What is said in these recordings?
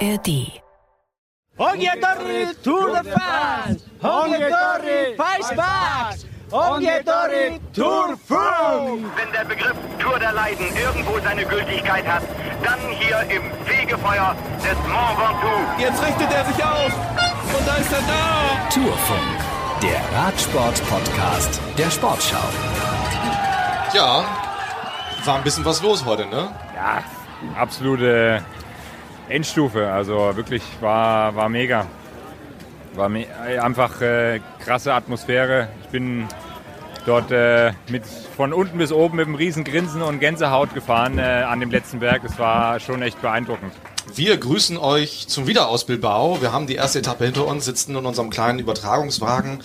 ARD. Ongetorri Tour de France! Ongetorri Paisbach! Ongetorri Tour France! Wenn der Begriff Tour der Leiden irgendwo seine Gültigkeit hat, dann hier im Fegefeuer des Mont Ventoux. Jetzt richtet er sich auf und da ist er da! Tourfunk, der Radsport-Podcast der Sportschau. Ja, war ein bisschen was los heute, ne? Ja, absolute Endstufe. Also wirklich war, war mega. War me einfach äh, krasse Atmosphäre. Ich bin dort äh, mit von unten bis oben mit einem riesen Grinsen und Gänsehaut gefahren äh, an dem letzten Berg. Es war schon echt beeindruckend. Wir grüßen euch zum Wiederausbildbau. Wir haben die erste Etappe hinter uns, sitzen in unserem kleinen Übertragungswagen.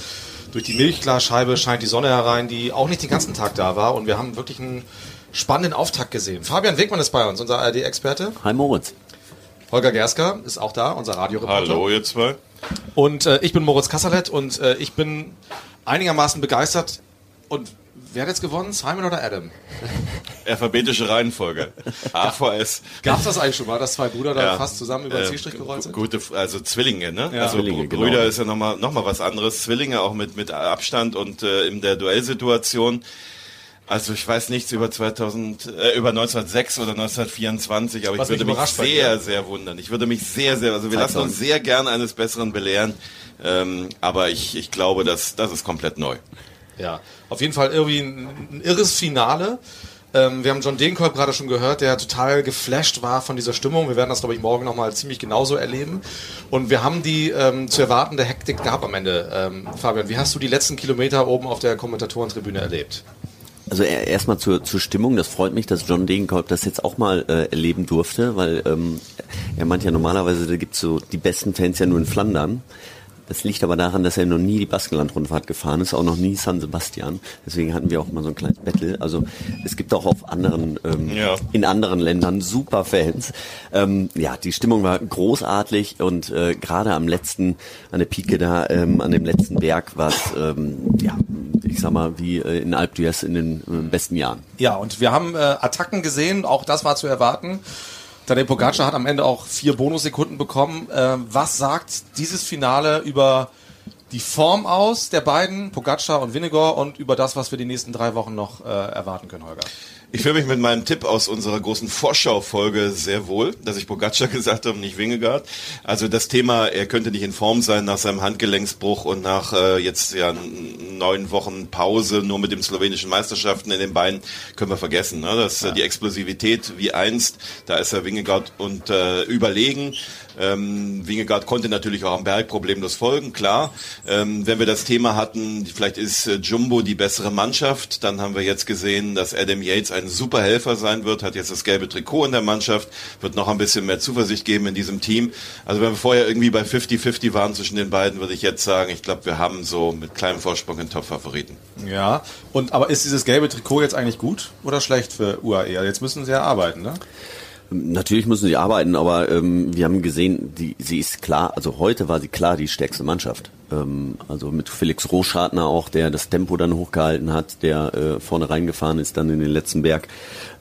Durch die Milchglasscheibe scheint die Sonne herein, die auch nicht den ganzen Tag da war. Und wir haben wirklich einen spannenden Auftakt gesehen. Fabian Wegmann ist bei uns, unser ARD-Experte. Hi Moritz. Holger Gersker ist auch da, unser Radioreporter. Hallo, ihr zwei. Und äh, ich bin Moritz Kasserlet und äh, ich bin einigermaßen begeistert. Und wer hat jetzt gewonnen? Simon oder Adam? Alphabetische Reihenfolge. AVS. Gab es das eigentlich schon mal, dass zwei Brüder da Ja. fast zusammen über den Äh, Zielstrich gerollt sind? Gute, also Zwillinge, ne? Ja. also Zwillinge, genau. Brüder ist ja nochmal noch mal was anderes. Zwillinge auch mit, mit Abstand und äh, in der Duellsituation. Also ich weiß nichts über 2000, äh, über 1906 oder 1924, aber Was ich würde mich mich sehr, sehr wundern. Ich würde mich sehr, sehr, also wir lassen Zeitplan. uns sehr gern eines Besseren belehren, ähm, aber ich, ich glaube, dass das ist komplett neu. Ja, auf jeden Fall irgendwie ein, ein irres Finale. Ähm, wir haben John Degenkolb gerade schon gehört, der total geflasht war von dieser Stimmung. Wir werden das, glaube ich, morgen nochmal ziemlich genauso erleben. Und wir haben die ähm, zu erwartende Hektik gehabt am Ende. Ähm, Fabian, wie hast du die letzten Kilometer oben auf der Kommentatorentribüne erlebt? Also er- erstmal zur, zur Stimmung, das freut mich, dass John Degenkolb das jetzt auch mal äh, erleben durfte, weil ähm, er meint ja normalerweise, da gibt's so die besten Fans ja nur in Flandern. Das liegt aber daran, dass er noch nie die Baskenland-Rundfahrt gefahren ist, auch noch nie San Sebastian. Deswegen hatten wir auch mal so ein kleines Battle. Also es gibt auch auf anderen, ähm, Ja. in anderen Ländern super Fans. Ähm, ja, die Stimmung war großartig und äh, gerade am letzten, an der Pike da, ähm, an dem letzten Berg war es, ähm, ja, ich sag mal, wie äh, in Alpe d'Huez in den äh, besten Jahren. Ja, und wir haben äh, Attacken gesehen, auch das war zu erwarten. Tadej Pogacar hat am Ende auch vier Bonussekunden bekommen. Äh, was sagt dieses Finale über die Form aus der beiden, Pogacar und Vinegar, und über das, was wir die nächsten drei Wochen noch äh, erwarten können, Holger? Ich fühle mich mit meinem Tipp aus unserer großen Vorschaufolge sehr wohl, dass ich Pogacar gesagt habe, nicht Wingegaard. Also das Thema, er könnte nicht in Form sein nach seinem Handgelenksbruch und nach äh, jetzt ja neun Wochen Pause nur mit den slowenischen Meisterschaften in den Beinen, können wir vergessen. Ne? Das, äh, Die Explosivität wie einst, da ist er Wingegaard und äh, überlegen. Ähm, Wingegaard konnte natürlich auch am Berg problemlos folgen, klar. Ähm, wenn wir das Thema hatten, vielleicht ist äh, Jumbo die bessere Mannschaft, dann haben wir jetzt gesehen, dass Adam Yates ein super Helfer sein wird, hat jetzt das gelbe Trikot in der Mannschaft, wird noch ein bisschen mehr Zuversicht geben in diesem Team. Also wenn wir vorher irgendwie bei 50-50 waren zwischen den beiden, würde ich jetzt sagen, ich glaube, wir haben so mit kleinem Vorsprung einen Top-Favoriten. Ja, und aber ist dieses gelbe Trikot jetzt eigentlich gut oder schlecht für UAE? Also Jetzt müssen sie ja arbeiten, ne? Natürlich müssen sie arbeiten, aber ähm, wir haben gesehen, die, sie ist klar, also heute war sie klar die stärkste Mannschaft. Ähm, also mit Felix Rohschartner auch, der das Tempo dann hochgehalten hat, der äh, vorne reingefahren ist dann in den letzten Berg.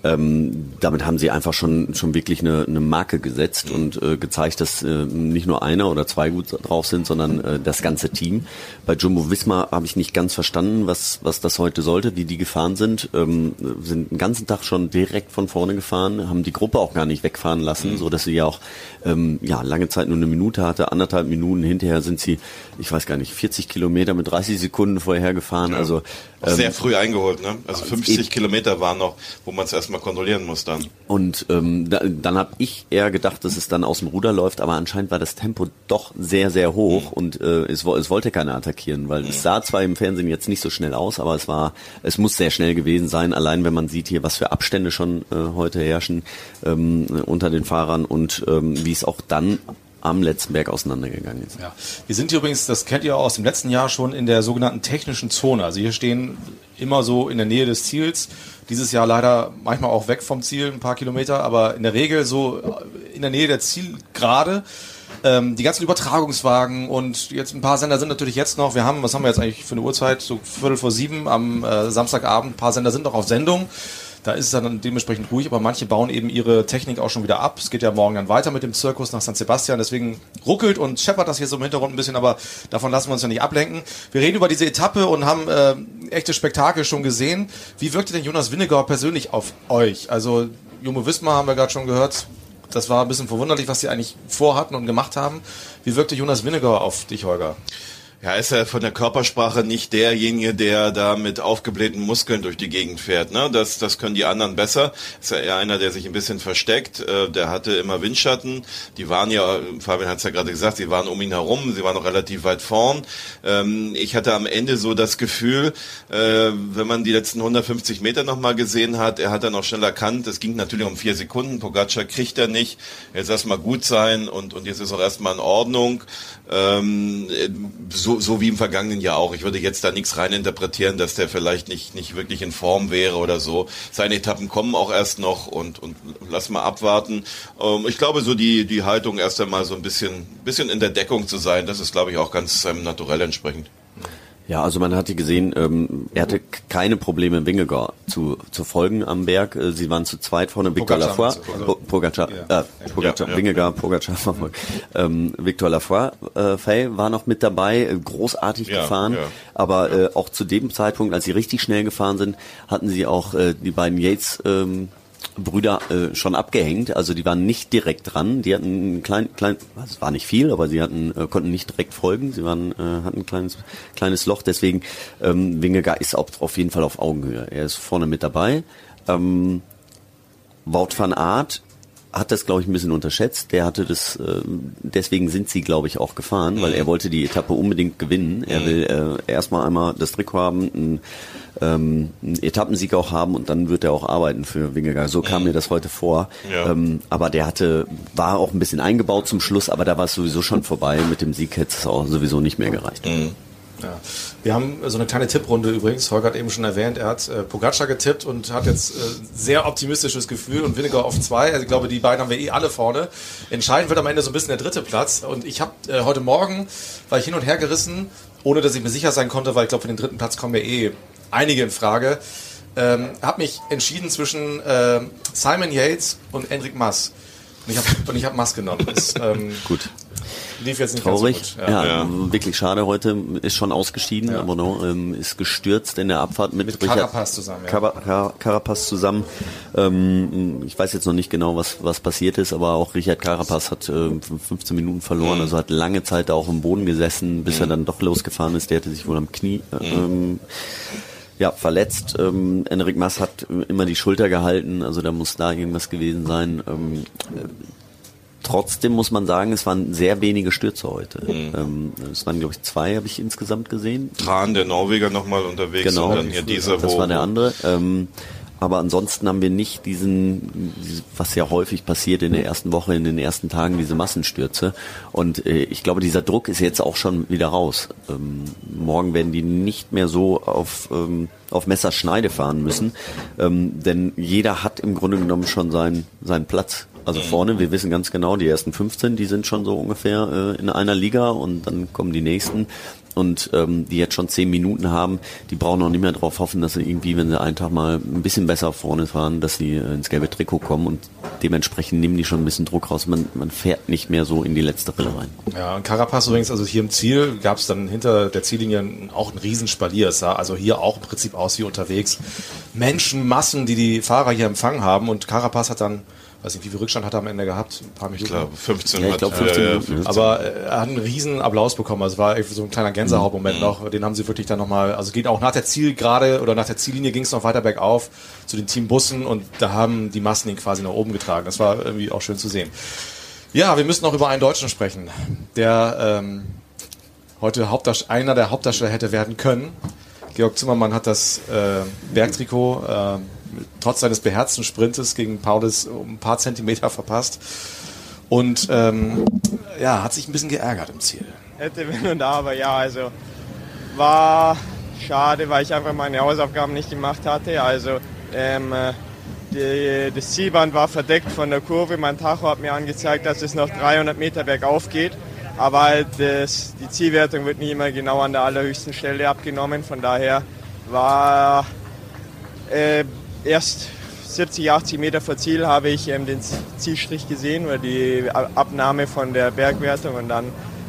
Ähm, damit haben sie einfach schon schon wirklich eine, eine Marke gesetzt und äh, gezeigt, dass äh, nicht nur einer oder zwei gut drauf sind, sondern äh, das ganze Team. Bei Jumbo Visma habe ich nicht ganz verstanden, was was das heute sollte, wie die gefahren sind. Ähm, sind den ganzen Tag schon direkt von vorne gefahren, haben die Gruppe auch gar nicht wegfahren lassen, so dass sie ja auch ähm, ja lange Zeit nur eine Minute hatte, anderthalb Minuten hinterher sind sie, ich weiß gar nicht, 40 Kilometer mit 30 Sekunden vorher gefahren. Also Auch ähm, sehr früh eingeholt, ne? Also 50 eben. Kilometer waren noch, wo man es erstmal kontrollieren muss dann. Und ähm, da, dann habe ich eher gedacht, dass es dann aus dem Ruder läuft, aber anscheinend war das Tempo doch sehr, sehr hoch und äh, es, es wollte keiner attackieren, weil es sah zwar im Fernsehen jetzt nicht so schnell aus, aber es war, es muss sehr schnell gewesen sein, allein wenn man sieht hier, was für Abstände schon äh, heute herrschen ähm, unter den Fahrern und ähm, wie es auch dann am letzten Berg auseinandergegangen ist. Ja. Wir sind hier übrigens, das kennt ihr auch aus dem letzten Jahr schon, in der sogenannten technischen Zone. Also hier stehen immer so in der Nähe des Ziels. Dieses Jahr leider manchmal auch weg vom Ziel, ein paar Kilometer, aber in der Regel so in der Nähe der Zielgerade. Ähm, die ganzen Übertragungswagen und jetzt ein paar Sender sind natürlich jetzt noch, wir haben, was haben wir jetzt eigentlich für eine Uhrzeit? So Viertel vor sieben am äh, Samstagabend, ein paar Sender sind noch auf Sendung. Da ist es dann dementsprechend ruhig, aber manche bauen eben ihre Technik auch schon wieder ab. Es geht ja morgen dann weiter mit dem Zirkus nach San Sebastian, deswegen ruckelt und scheppert das hier so im Hintergrund ein bisschen, aber davon lassen wir uns ja nicht ablenken. Wir reden über diese Etappe und haben äh, echte Spektakel schon gesehen. Wie wirkte denn Jonas Winnegauer persönlich auf euch? Also Jumbo Wismar haben wir gerade schon gehört, das war ein bisschen verwunderlich, was sie eigentlich vorhatten und gemacht haben. Wie wirkte Jonas Winnegauer auf dich, Holger? Ja, ist er von der Körpersprache nicht derjenige, der da mit aufgeblähten Muskeln durch die Gegend fährt. Ne? Das, das können die anderen besser. Ist ja eher einer, der sich ein bisschen versteckt. Äh, der hatte immer Windschatten. Die waren ja, Fabian hat es ja gerade gesagt, sie waren um ihn herum. Sie waren noch relativ weit vorn. Ähm, ich hatte am Ende so das Gefühl, äh, wenn man die letzten 150 Meter nochmal gesehen hat, er hat dann auch schnell erkannt, es ging natürlich um vier Sekunden. Pogacar kriegt er nicht. Jetzt erstmal gut sein und, und jetzt ist auch erstmal in Ordnung. Ähm, so, so wie im vergangenen Jahr auch. Ich würde jetzt da nichts reininterpretieren, dass der vielleicht nicht, nicht wirklich in Form wäre oder so. Seine Etappen kommen auch erst noch und, und lass mal abwarten. Ähm, ich glaube, so die, die Haltung erst einmal so ein bisschen, bisschen in der Deckung zu sein, das ist, glaube ich, auch ganz seinem Naturell entsprechend. Ja, also man hatte gesehen, ähm, er hatte keine Probleme, Wingegar zu, zu folgen am Berg. Äh, sie waren zu zweit vorne, Victor Lafroy, also, Pogacar, ja. äh, Pogacar, ja, ja. Wingegar, Pogacar, ähm, Victor Lafroy, äh, Fay war noch mit dabei, äh, großartig ja, gefahren, ja. aber äh, auch zu dem Zeitpunkt, als sie richtig schnell gefahren sind, hatten sie auch äh, die beiden Yates ähm, Brüder äh, schon abgehängt, also die waren nicht direkt dran. Die hatten ein klein, klein, es war nicht viel, aber sie hatten äh, konnten nicht direkt folgen. Sie waren äh, hatten ein kleines kleines Loch. Deswegen ähm, Wingegar ist auf, auf jeden Fall auf Augenhöhe. Er ist vorne mit dabei. Ähm, Wout van Aert hat das, glaube ich, ein bisschen unterschätzt. Der hatte das, äh, deswegen sind sie, glaube ich, auch gefahren, mhm. weil er wollte die Etappe unbedingt gewinnen. Er mhm. will äh, erstmal einmal das Trikot haben, einen, ähm, einen Etappensieg auch haben und dann wird er auch arbeiten für Wingegaard. So kam mhm. mir das heute vor. Ja. Ähm, aber der hatte, war auch ein bisschen eingebaut zum Schluss, aber da war es sowieso schon vorbei. Mit dem Sieg hätte es auch sowieso nicht mehr gereicht. Ja. Wir haben so eine kleine Tipprunde übrigens. Holger hat eben schon erwähnt, er hat äh, Pogacar getippt und hat jetzt äh, sehr optimistisches Gefühl und Winnegar auf zwei. Also ich glaube, die beiden haben wir eh alle vorne. Entscheidend wird am Ende so ein bisschen der dritte Platz. Und ich habe äh, heute Morgen, war ich hin und her gerissen, ohne dass ich mir sicher sein konnte, weil ich glaube, für den dritten Platz kommen wir eh einige in Frage. Ähm, habe mich entschieden zwischen äh, Simon Yates und Enric Mas. Und ich habe hab Mas genommen. Das, ähm, Gut lief jetzt nicht Traurig. ganz so gut. Ja. Ja, ja. wirklich schade heute. Ist schon ausgeschieden, ja. aber no, ähm, ist gestürzt in der Abfahrt mit, mit Carapaz zusammen. Ja. Car Carapaz zusammen. Ähm, ich weiß jetzt noch nicht genau, was, was passiert ist, aber auch Richard Carapaz hat äh, 15 Minuten verloren, mhm. also hat lange Zeit da auch im Boden gesessen, bis mhm. er dann doch losgefahren ist. Der hatte sich wohl am Knie äh, mhm. ähm, ja, verletzt. Ähm, Enric Mass hat immer die Schulter gehalten, also da muss da irgendwas gewesen sein. Ähm, Trotzdem muss man sagen, es waren sehr wenige Stürze heute. Mhm. Ähm, es waren, glaube ich, zwei habe ich insgesamt gesehen. Tran, der Norweger, nochmal unterwegs. Genau, und dann hier dieser, das war der andere. Ähm, aber ansonsten haben wir nicht diesen, was ja häufig passiert in der ersten Woche, in den ersten Tagen, diese Massenstürze. Und äh, ich glaube, dieser Druck ist jetzt auch schon wieder raus. Ähm, morgen werden die nicht mehr so auf, ähm, auf Messerschneide fahren müssen, ähm, denn jeder hat im Grunde genommen schon seinen, seinen Platz also vorne, wir wissen ganz genau, die ersten 15, die sind schon so ungefähr äh, in einer Liga und dann kommen die nächsten und ähm, die jetzt schon zehn Minuten haben, die brauchen auch nicht mehr darauf hoffen, dass sie irgendwie, wenn sie einen Tag mal ein bisschen besser vorne fahren, dass sie äh, ins gelbe Trikot kommen und dementsprechend nehmen die schon ein bisschen Druck raus. Man, man fährt nicht mehr so in die letzte Rille rein. Ja, und Carapaz übrigens, also hier im Ziel gab es dann hinter der Ziellinie auch ein Riesenspalier. Es sah also hier auch im Prinzip aus wie unterwegs. Menschenmassen, die die Fahrer hier empfangen haben und Carapaz hat dann weiß nicht, wie viel Rückstand hat er am Ende gehabt? Ein paar Minuten. Ich glaube, 15. Ja, ich glaube, 15 äh, Minuten. Aber er hat einen riesen Applaus bekommen. Also es war so ein kleiner Gänsehautmoment mhm. noch. Den haben sie wirklich dann nochmal, also geht auch nach der Zielgerade oder nach der Ziellinie ging es noch weiter bergauf zu den Teambussen und da haben die Massen ihn quasi nach oben getragen. Das war irgendwie auch schön zu sehen. Ja, wir müssen noch über einen Deutschen sprechen, der ähm, heute einer der Hauptdarsteller hätte werden können. Georg Zimmermann hat das äh, Bergtrikot äh, trotz seines beherzten Sprintes gegen Paulus um ein paar Zentimeter verpasst. Und ähm, ja, hat sich ein bisschen geärgert im Ziel. Hätte, wenn und aber, ja, also war schade, weil ich einfach meine Hausaufgaben nicht gemacht hatte. Also ähm, die, das Zielband war verdeckt von der Kurve. Mein Tacho hat mir angezeigt, dass es noch 300 Meter bergauf geht. Aber halt das, die Zielwertung wird nicht immer genau an der allerhöchsten Stelle abgenommen. Von daher war äh, erst 70, 80 Meter vor Ziel habe ich ähm, den Zielstrich gesehen oder die Abnahme von der Bergwertung und dann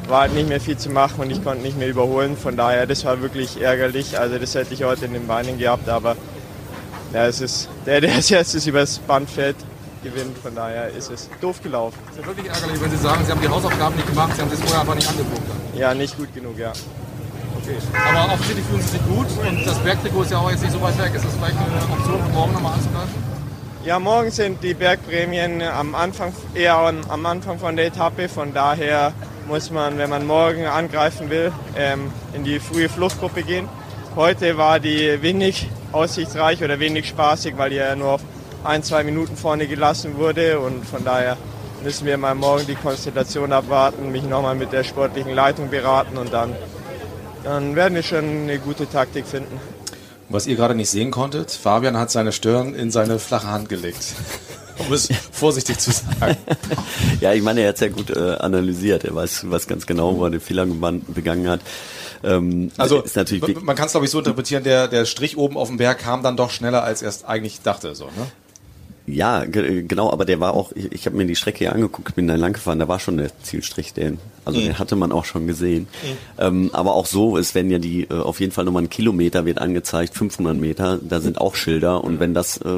war halt nicht mehr viel zu machen und ich konnte nicht mehr überholen. Von daher, das war wirklich ärgerlich. Also das hätte ich heute in den Beinen gehabt, aber ja, es ist der, der als erstes übers Band fällt, gewinnt. Von daher ist es doof gelaufen. Es ist ja wirklich ärgerlich, wenn Sie sagen, Sie haben die Hausaufgaben nicht gemacht, Sie haben es vorher einfach nicht angeguckt. Ja, nicht gut genug, ja. Okay. Aber offensichtlich fühlen Sie sich gut und das Bergtrikot ist ja auch jetzt nicht so weit weg. Ist das vielleicht eine Option, morgen nochmal anzugreifen? Ja, morgen sind die Bergprämien am Anfang, eher am Anfang von der Etappe. Von daher muss man, wenn man morgen angreifen will, ähm, in die frühe Fluchtgruppe gehen. Heute war die wenig aussichtsreich oder wenig spaßig, weil die ja nur auf ein, zwei Minuten vorne gelassen wurde und von daher müssen wir mal morgen die Konstellation abwarten, mich nochmal mit der sportlichen Leitung beraten und dann, dann werden wir schon eine gute Taktik finden. Was ihr gerade nicht sehen konntet, Fabian hat seine Stirn in seine flache Hand gelegt. um es vorsichtig zu sagen. ja, ich meine, er hat es ja gut äh, analysiert. Er weiß, was ganz genau, wo er den Fehler begangen hat. Ähm, also ist natürlich man kann es glaube ich so interpretieren, der, der Strich oben auf dem Berg kam dann doch schneller als er es eigentlich dachte. So, ne? Ja, genau, aber der war auch, ich, ich habe mir die Strecke hier angeguckt, bin da lang gefahren, da war schon der Zielstrich, den, also mhm. den hatte man auch schon gesehen. Mhm. Ähm, aber auch so, es werden ja die, äh, auf jeden Fall nochmal ein Kilometer wird angezeigt, 500 Meter, da sind auch Schilder und wenn das äh,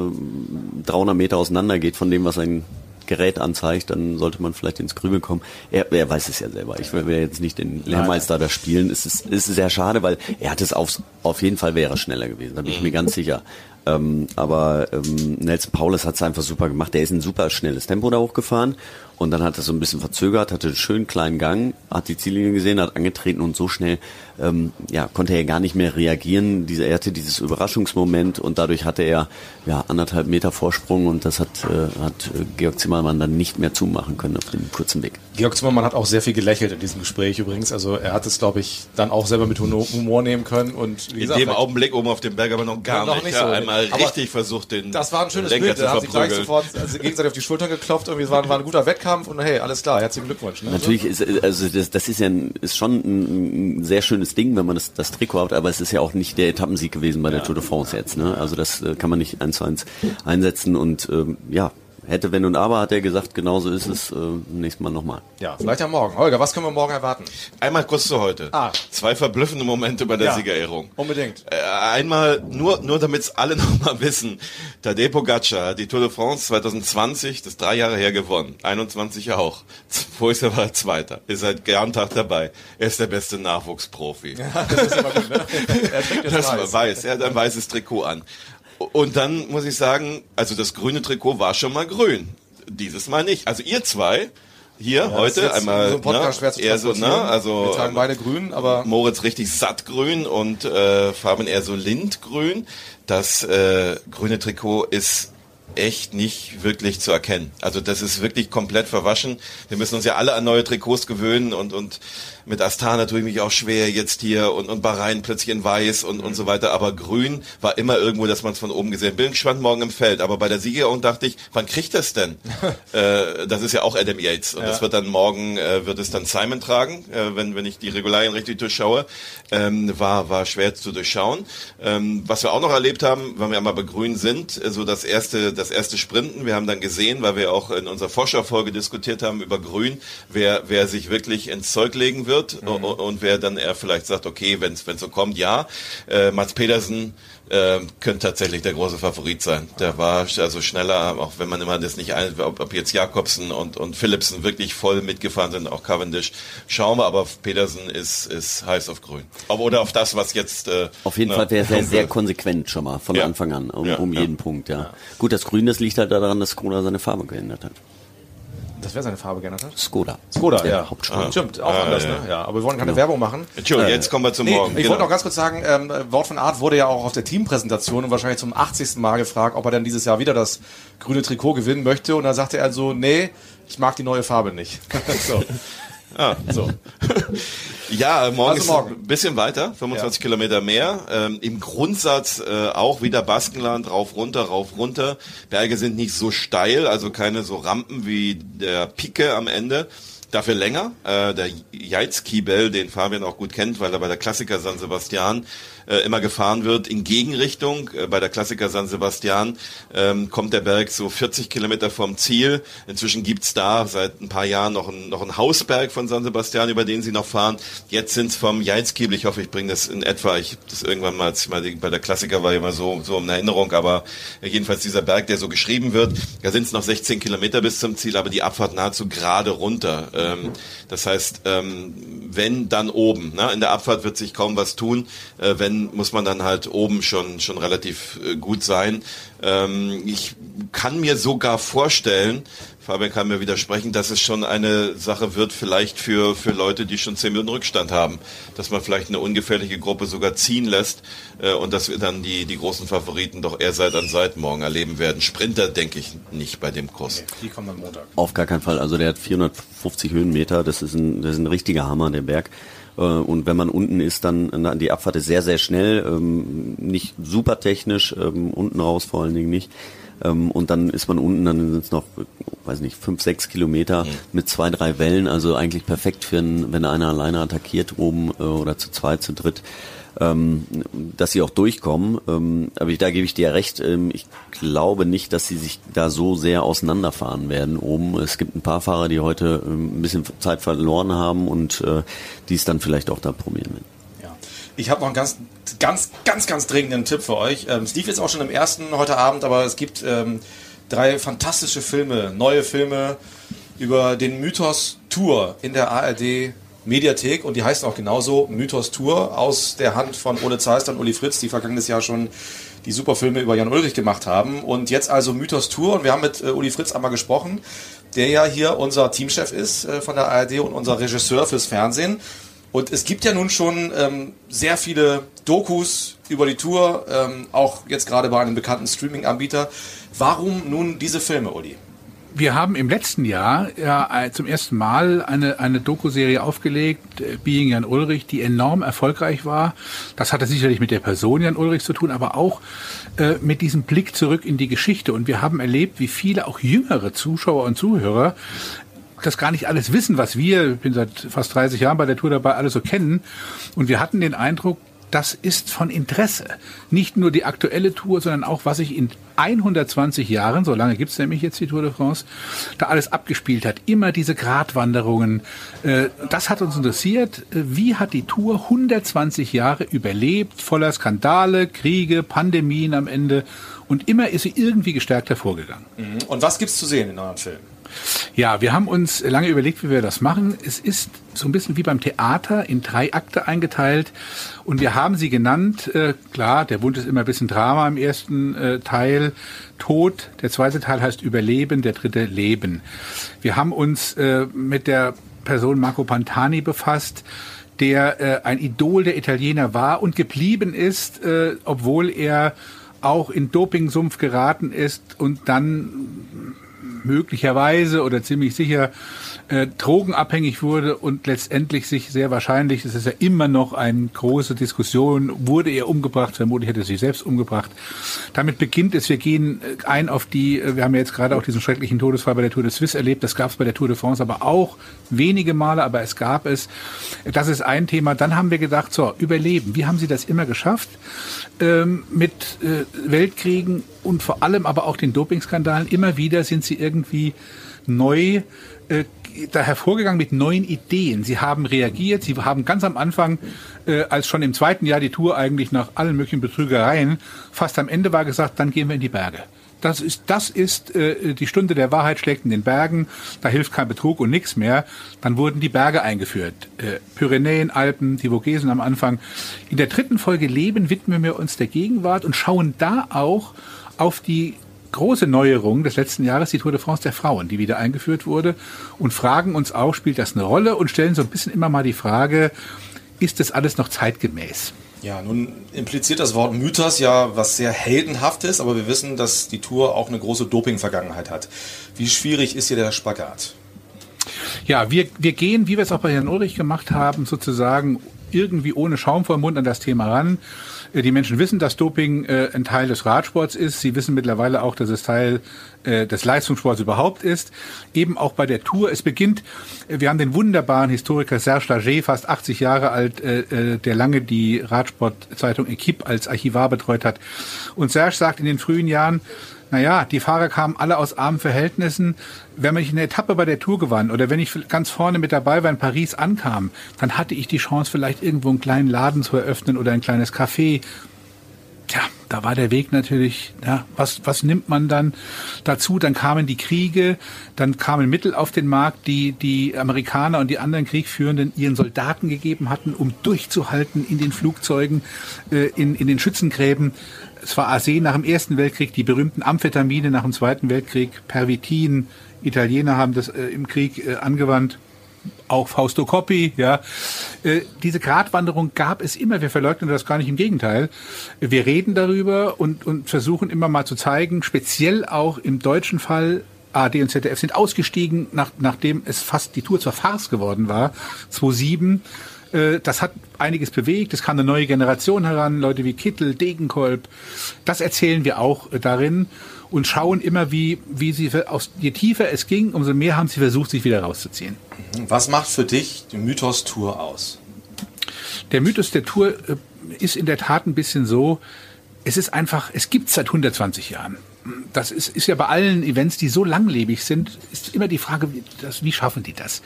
300 Meter auseinander geht von dem, was ein Gerät anzeigt, dann sollte man vielleicht ins Grübeln kommen. Er, er weiß es ja selber. Ich will jetzt nicht den Lehrmeister da spielen. Es ist, es ist sehr schade, weil er hat es auf, auf jeden Fall wäre schneller gewesen. Da bin ich mir ganz sicher. Ähm, aber ähm, Nelson Paulus hat es einfach super gemacht. Der ist ein super schnelles Tempo da hochgefahren und dann hat er so ein bisschen verzögert, hatte einen schönen kleinen Gang, hat die Ziellinie gesehen, hat angetreten und so schnell ähm, ja, konnte er gar nicht mehr reagieren. Diese, er hatte dieses Überraschungsmoment und dadurch hatte er ja, anderthalb Meter Vorsprung und das hat, äh, hat äh, Georg Zimmermann dann nicht mehr zumachen können auf dem kurzen Weg. Georg Zimmermann hat auch sehr viel gelächelt in diesem Gespräch übrigens. Also er hat es, glaube ich, dann auch selber mit Humor nehmen können. Und wie gesagt, in dem Augenblick oben auf dem Berg aber noch gar noch nicht. nicht so. einmal aber richtig versucht, den Das war ein schönes Lenker Bild. Da haben sich gleich sofort also gegenseitig auf die Schultern geklopft. Irgendwie war, war ein guter Wettkampf und hey, alles klar, herzlichen Glückwunsch. Ne? Natürlich ist also das, das ist ja ein, ist schon ein sehr schönes Ding, wenn man das, das Trikot hat, aber es ist ja auch nicht der Etappensieg gewesen bei der ja. Tour de France jetzt. Ne? Also das äh, kann man nicht eins zu eins einsetzen und ähm, ja, hätte wenn und aber, hat er gesagt, genauso ist es äh, nächstes Mal nochmal. Ja, vielleicht am Morgen. Holger, was können wir morgen erwarten? Einmal kurz zu heute. Ah. Zwei verblüffende Momente bei der ja, Siegerehrung. Unbedingt. Äh, einmal, nur, nur damit es alle nochmal wissen, Tadej Pogacar hat die Tour de France 2020, das ist drei Jahre her gewonnen. 21 auch. Vorher war er Zweiter. Ist seit Jahr Tag dabei. Er ist der beste Nachwuchsprofi. Ja, das ist immer gut, ne? Er das weiß. weiß. Er hat ein weißes Trikot an. Und dann muss ich sagen, also das grüne Trikot war schon mal grün. Dieses Mal nicht. Also ihr zwei hier ja, heute einmal so ein Podcast ne, eher so, ne, also wir tragen beide grün, aber Moritz richtig sattgrün und äh, Farben eher so lindgrün. Das äh, grüne Trikot ist echt nicht wirklich zu erkennen. Also das ist wirklich komplett verwaschen. Wir müssen uns ja alle an neue Trikots gewöhnen und und mit Astana tue ich mich auch schwer jetzt hier und, und Bahrain plötzlich in weiß und, und so weiter. Aber grün war immer irgendwo, dass man es von oben gesehen. Bin gespannt morgen im Feld. Aber bei der Siegerehrung dachte ich, wann kriegt das denn? äh, das ist ja auch Adam Yates. Und ja. das wird dann morgen, äh, wird es dann Simon tragen, äh, wenn, wenn ich die Regularien richtig durchschaue. Ähm, war, war schwer zu durchschauen. Ähm, was wir auch noch erlebt haben, wenn wir einmal bei grün sind, so also das erste, das erste Sprinten. Wir haben dann gesehen, weil wir auch in unserer Vorschaufolge diskutiert haben über grün, wer, wer sich wirklich ins Zeug legen wird mhm. und, und, wer dann er vielleicht sagt, okay, wenn es so kommt, ja. Äh, Mats Pedersen äh, könnte tatsächlich der große Favorit sein. Der war also schneller, auch wenn man immer das nicht ein, ob, ob jetzt Jakobsen und, und Philipsen wirklich voll mitgefahren sind, auch Cavendish. Schauen wir, aber Pedersen ist, ist heiß auf grün. Oder auf das, was jetzt. Äh, auf jeden ne, Fall wäre er sehr konsequent schon mal von ja. Anfang an, um, ja, um jeden Punkt, ja. Gut, das Grün, das liegt halt daran, dass Skoda seine Farbe geändert hat. Das wäre seine Farbe hat? Skoda. Skoda, der ja. Hauptsponsor. Stimmt, auch ah, anders, ja. ne? Ja, aber wir wollen keine genau. Werbung machen. Entschuldigung, äh, jetzt kommen wir zum nee, Morgen. Ich genau. wollte noch ganz kurz sagen, ähm, Wort von Art wurde ja auch auf der Teampräsentation und wahrscheinlich zum 80. Mal gefragt, ob er denn dieses Jahr wieder das grüne Trikot gewinnen möchte. Und da sagte er so, nee, ich mag die neue Farbe nicht. so. Ah, so. ja, morgen also morgen. ist ein bisschen weiter, 25 ja. Kilometer mehr. Ähm, Im Grundsatz äh, auch wieder Baskenland, rauf, runter, rauf, runter. Berge sind nicht so steil, also keine so Rampen wie der Pike am Ende. Dafür länger. Äh, der Jaizkibel, den Fabian auch gut kennt, weil er bei der Klassiker San Sebastian äh, immer gefahren wird in Gegenrichtung. Äh, bei der Klassiker San Sebastian ähm, kommt der Berg so 40 Kilometer vom Ziel. Inzwischen gibt's da seit ein paar Jahren noch einen, noch einen Hausberg von San Sebastian, über den sie noch fahren. Jetzt sind's vom Jeinskiebel, ich hoffe, ich bringe das in etwa, ich das irgendwann mal, ich mal bei der Klassiker war immer so, so in Erinnerung, aber jedenfalls dieser Berg, der so geschrieben wird, da sind's noch 16 Kilometer bis zum Ziel, aber die Abfahrt nahezu gerade runter. Ähm, das heißt, ähm, wenn dann oben, ne? in der Abfahrt wird sich kaum was tun, äh, wenn muss man dann halt oben schon, schon relativ äh, gut sein. Ähm, ich kann mir sogar vorstellen, Fabian kann mir widersprechen, dass es schon eine Sache wird, vielleicht für, für Leute, die schon zehn Minuten Rückstand haben, dass man vielleicht eine ungefährliche Gruppe sogar ziehen lässt äh, und dass wir dann die, die großen Favoriten doch eher Seite an Seite morgen erleben werden. Sprinter denke ich nicht bei dem Kurs. Nee, die kommen am Montag. Auf gar keinen Fall. Also der hat 450 Höhenmeter, das ist ein, das ist ein richtiger Hammer, der Berg. Äh, und wenn man unten ist, dann die Abfahrt ist sehr, sehr schnell, ähm, nicht super technisch, ähm, unten raus vor allen Dingen nicht. Ähm, und dann ist man unten, dann sind es noch, weiß nicht, fünf, sechs Kilometer mhm. mit zwei, drei Wellen, also eigentlich perfekt für ein, wenn einer alleine attackiert oben äh, oder zu zweit, zu dritt. Ähm, dass sie auch durchkommen. Ähm, aber ich, da gebe ich dir recht. Ähm, ich glaube nicht, dass sie sich da so sehr auseinanderfahren werden oben. Es gibt ein paar Fahrer, die heute ähm, ein bisschen Zeit verloren haben und äh, die es dann vielleicht auch da probieren werden. Ich habe noch einen ganz, ganz, ganz, ganz dringenden Tipp für euch. Ähm, es lief jetzt auch schon im ersten heute Abend, aber es gibt ähm, drei fantastische Filme, neue Filme über den Mythos Tour in der ARD Mediathek und die heißen auch genauso Mythos Tour aus der Hand von Ole Zeister und Uli Fritz, die vergangenes Jahr schon die Superfilme über Jan Ulrich gemacht haben. Und jetzt also Mythos Tour und wir haben mit äh, Uli Fritz einmal gesprochen, der ja hier unser Teamchef ist äh, von der ARD und unser Regisseur fürs Fernsehen. Und es gibt ja nun schon ähm, sehr viele Dokus über die Tour, ähm, auch jetzt gerade bei einem bekannten Streaming-Anbieter. Warum nun diese Filme, Uli? Wir haben im letzten Jahr ja äh, zum ersten Mal eine, eine Doku-Serie aufgelegt, äh, Being Jan Ulrich, die enorm erfolgreich war. Das hatte sicherlich mit der Person Jan Ulrich zu tun, aber auch äh, mit diesem Blick zurück in die Geschichte. Und wir haben erlebt, wie viele auch jüngere Zuschauer und Zuhörer das gar nicht alles wissen, was wir, ich bin seit fast 30 Jahren bei der Tour dabei, alle so kennen. Und wir hatten den Eindruck, das ist von Interesse. Nicht nur die aktuelle Tour, sondern auch, was sich in 120 Jahren, so lange gibt's nämlich jetzt die Tour de France, da alles abgespielt hat. Immer diese Gratwanderungen. Äh, das hat uns interessiert. Äh, wie hat die Tour 120 Jahre überlebt, voller Skandale, Kriege, Pandemien am Ende? Und immer ist sie irgendwie gestärkt hervorgegangen. Mhm. Und was gibt's zu sehen in eurem Film? Ja, wir haben uns lange überlegt, wie wir das machen. Es ist so ein bisschen wie beim Theater in drei Akte eingeteilt und wir haben sie genannt, äh, klar, der Bund ist immer ein bisschen Drama im ersten äh, Teil, Tod, der zweite Teil heißt Überleben, der dritte Leben. Wir haben uns äh, mit der Person Marco Pantani befasst, der äh, ein Idol der Italiener war und geblieben ist, äh, obwohl er auch in Dopingsumpf geraten ist und dann möglicherweise oder ziemlich sicher äh, drogenabhängig wurde und letztendlich sich sehr wahrscheinlich, das ist ja immer noch eine große Diskussion, wurde er umgebracht, vermutlich hätte er sich selbst umgebracht. Damit beginnt es, wir gehen äh, ein auf die, äh, wir haben ja jetzt gerade auch diesen schrecklichen Todesfall bei der Tour de Suisse erlebt, das gab es bei der Tour de France aber auch wenige Male, aber es gab es. Das ist ein Thema. Dann haben wir gedacht, so, überleben. Wie haben Sie das immer geschafft? Ähm, mit äh, Weltkriegen und vor allem aber auch den Dopingskandalen. Immer wieder sind Sie irgendwie neu äh, da hervorgegangen mit neuen Ideen. Sie haben reagiert, sie haben ganz am Anfang, äh, als schon im zweiten Jahr die Tour eigentlich nach allen möglichen Betrügereien, fast am Ende war gesagt, dann gehen wir in die Berge. Das ist, das ist äh, die Stunde der Wahrheit schlägt in den Bergen. Da hilft kein Betrug und nichts mehr. Dann wurden die Berge eingeführt. Äh, Pyrenäen, Alpen, die Vogesen am Anfang. In der dritten Folge Leben widmen wir uns der Gegenwart und schauen da auch auf die große Neuerung des letzten Jahres, die Tour de France der Frauen, die wieder eingeführt wurde und fragen uns auch, spielt das eine Rolle und stellen so ein bisschen immer mal die Frage, ist das alles noch zeitgemäß? Ja, nun impliziert das Wort Mythos ja was sehr heldenhaftes, aber wir wissen, dass die Tour auch eine große Doping-Vergangenheit hat. Wie schwierig ist hier der Spagat? Ja, wir, wir gehen, wie wir es auch bei Herrn Ulrich gemacht haben, sozusagen irgendwie ohne Schaum vor dem Mund an das Thema ran. Äh, Die Menschen wissen, dass Doping äh, ein Teil des Radsports ist. Sie wissen mittlerweile auch, dass es Teil äh, des Leistungssports überhaupt ist. Eben auch bei der Tour. Es beginnt, wir haben den wunderbaren Historiker Serge Lager, fast 80 Jahre alt, der lange die Radsportzeitung Equipe als Archivar betreut hat. Und Serge sagt in den frühen Jahren, naja, die Fahrer kamen alle aus armen Verhältnissen. Wenn ich eine Etappe bei der Tour gewann oder wenn ich ganz vorne mit dabei war in Paris ankam, dann hatte ich die Chance, vielleicht irgendwo einen kleinen Laden zu eröffnen oder ein kleines Café. Tja, da war der Weg natürlich, ja, was, was nimmt man dann dazu? Dann kamen die Kriege, dann kamen Mittel auf den Markt, die die Amerikaner und die anderen Kriegführenden ihren Soldaten gegeben hatten, um durchzuhalten in den Flugzeugen, äh, in, in den Schützengräben. Es war Arsen nach dem Ersten Weltkrieg, die berühmten Amphetamine nach dem Zweiten Weltkrieg, Pervitin, Italiener haben das äh, im Krieg äh, angewandt auch Fausto Coppi, ja. Äh, diese Gratwanderung gab es immer. Wir verleugnen das gar nicht. Im Gegenteil. Wir reden darüber und, und versuchen immer mal zu zeigen, speziell auch im deutschen Fall, AD und ZDF sind ausgestiegen, nach, nachdem es fast die Tour zur Farce geworden war, 2007. Äh, Das hat einiges bewegt. Es kam eine neue Generation heran, Leute wie Kittel, Degenkolb. Das erzählen wir auch äh, darin und schauen immer, wie, wie sie, aus, je tiefer es ging, umso mehr haben sie versucht, sich wieder rauszuziehen. Was macht für dich die Mythos-Tour aus? Der Mythos der Tour äh, ist in der Tat ein bisschen so, es ist einfach, es gibt seit 120 Jahren. Das ist, ist ja bei allen Events, die so langlebig sind, ist immer die Frage, wie, das, wie schaffen die das?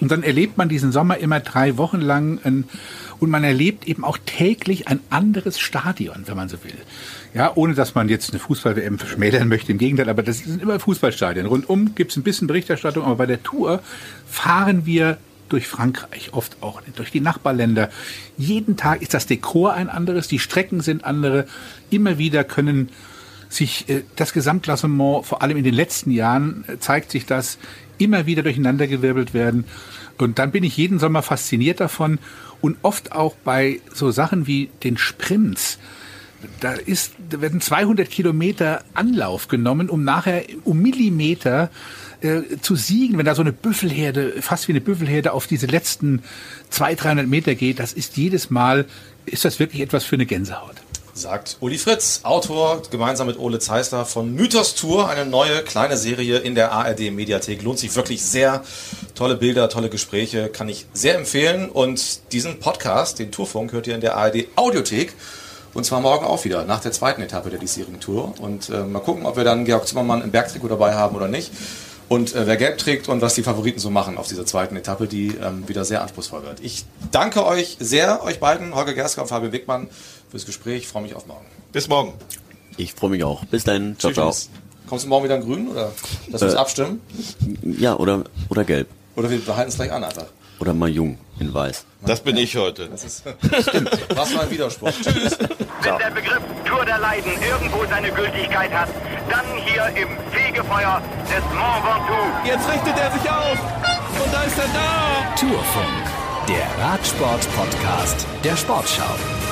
Und dann erlebt man diesen Sommer immer drei Wochen lang ein, und man erlebt eben auch täglich ein anderes Stadion, wenn man so will. Ja, ohne dass man jetzt eine Fußball-WM verschmälern möchte, im Gegenteil, aber das sind immer Fußballstadien. Rundum gibt es ein bisschen Berichterstattung, aber bei der Tour fahren wir durch Frankreich, oft auch durch die Nachbarländer. Jeden Tag ist das Dekor ein anderes, die Strecken sind andere. Immer wieder können sich äh, das Gesamtklassement, vor allem in den letzten Jahren, äh, zeigt sich das, immer wieder durcheinandergewirbelt werden. Und dann bin ich jeden Sommer fasziniert davon und oft auch bei so Sachen wie den Sprints. Da, ist, da werden 200 Kilometer Anlauf genommen, um nachher um Millimeter äh, zu siegen. Wenn da so eine Büffelherde, fast wie eine Büffelherde auf diese letzten 200, 300 Meter geht, das ist jedes Mal, ist das wirklich etwas für eine Gänsehaut. Sagt Uli Fritz, Autor, gemeinsam mit Ole Zeisler von Mythos Tour, eine neue kleine Serie in der ARD Mediathek. Lohnt sich wirklich sehr. Tolle Bilder, tolle Gespräche, kann ich sehr empfehlen. Und diesen Podcast, den Tourfunk, hört ihr in der ARD Audiothek. Und zwar morgen auch wieder, nach der zweiten Etappe der diesjährigen Tour. Und äh, mal gucken, ob wir dann Georg Zimmermann im Bergtrikot dabei haben oder nicht. Und äh, wer gelb trägt und was die Favoriten so machen auf dieser zweiten Etappe, die ähm, wieder sehr anspruchsvoll wird. Ich danke euch sehr, euch beiden, Holger Gersker und Fabian Wegmann, fürs Gespräch. Ich freue mich auf morgen. Bis morgen. Ich freue mich auch. Bis dann. Ciao, ciao. Tschüss. Kommst du morgen wieder in grün oder lass uns Äh, abstimmen? Ja, oder, oder gelb. Oder wir behalten es gleich an einfach. Oder mal jung in weiß. Das bin ich heute. Das ist, stimmt. Was für ein Widerspruch. Tschüss. Wenn der Begriff Tour der Leiden irgendwo seine Gültigkeit hat, dann hier im Fegefeuer des Mont Ventoux. Jetzt richtet er sich auf. Und da ist er da. Tourfunk, der Radsport-Podcast der Sportschau.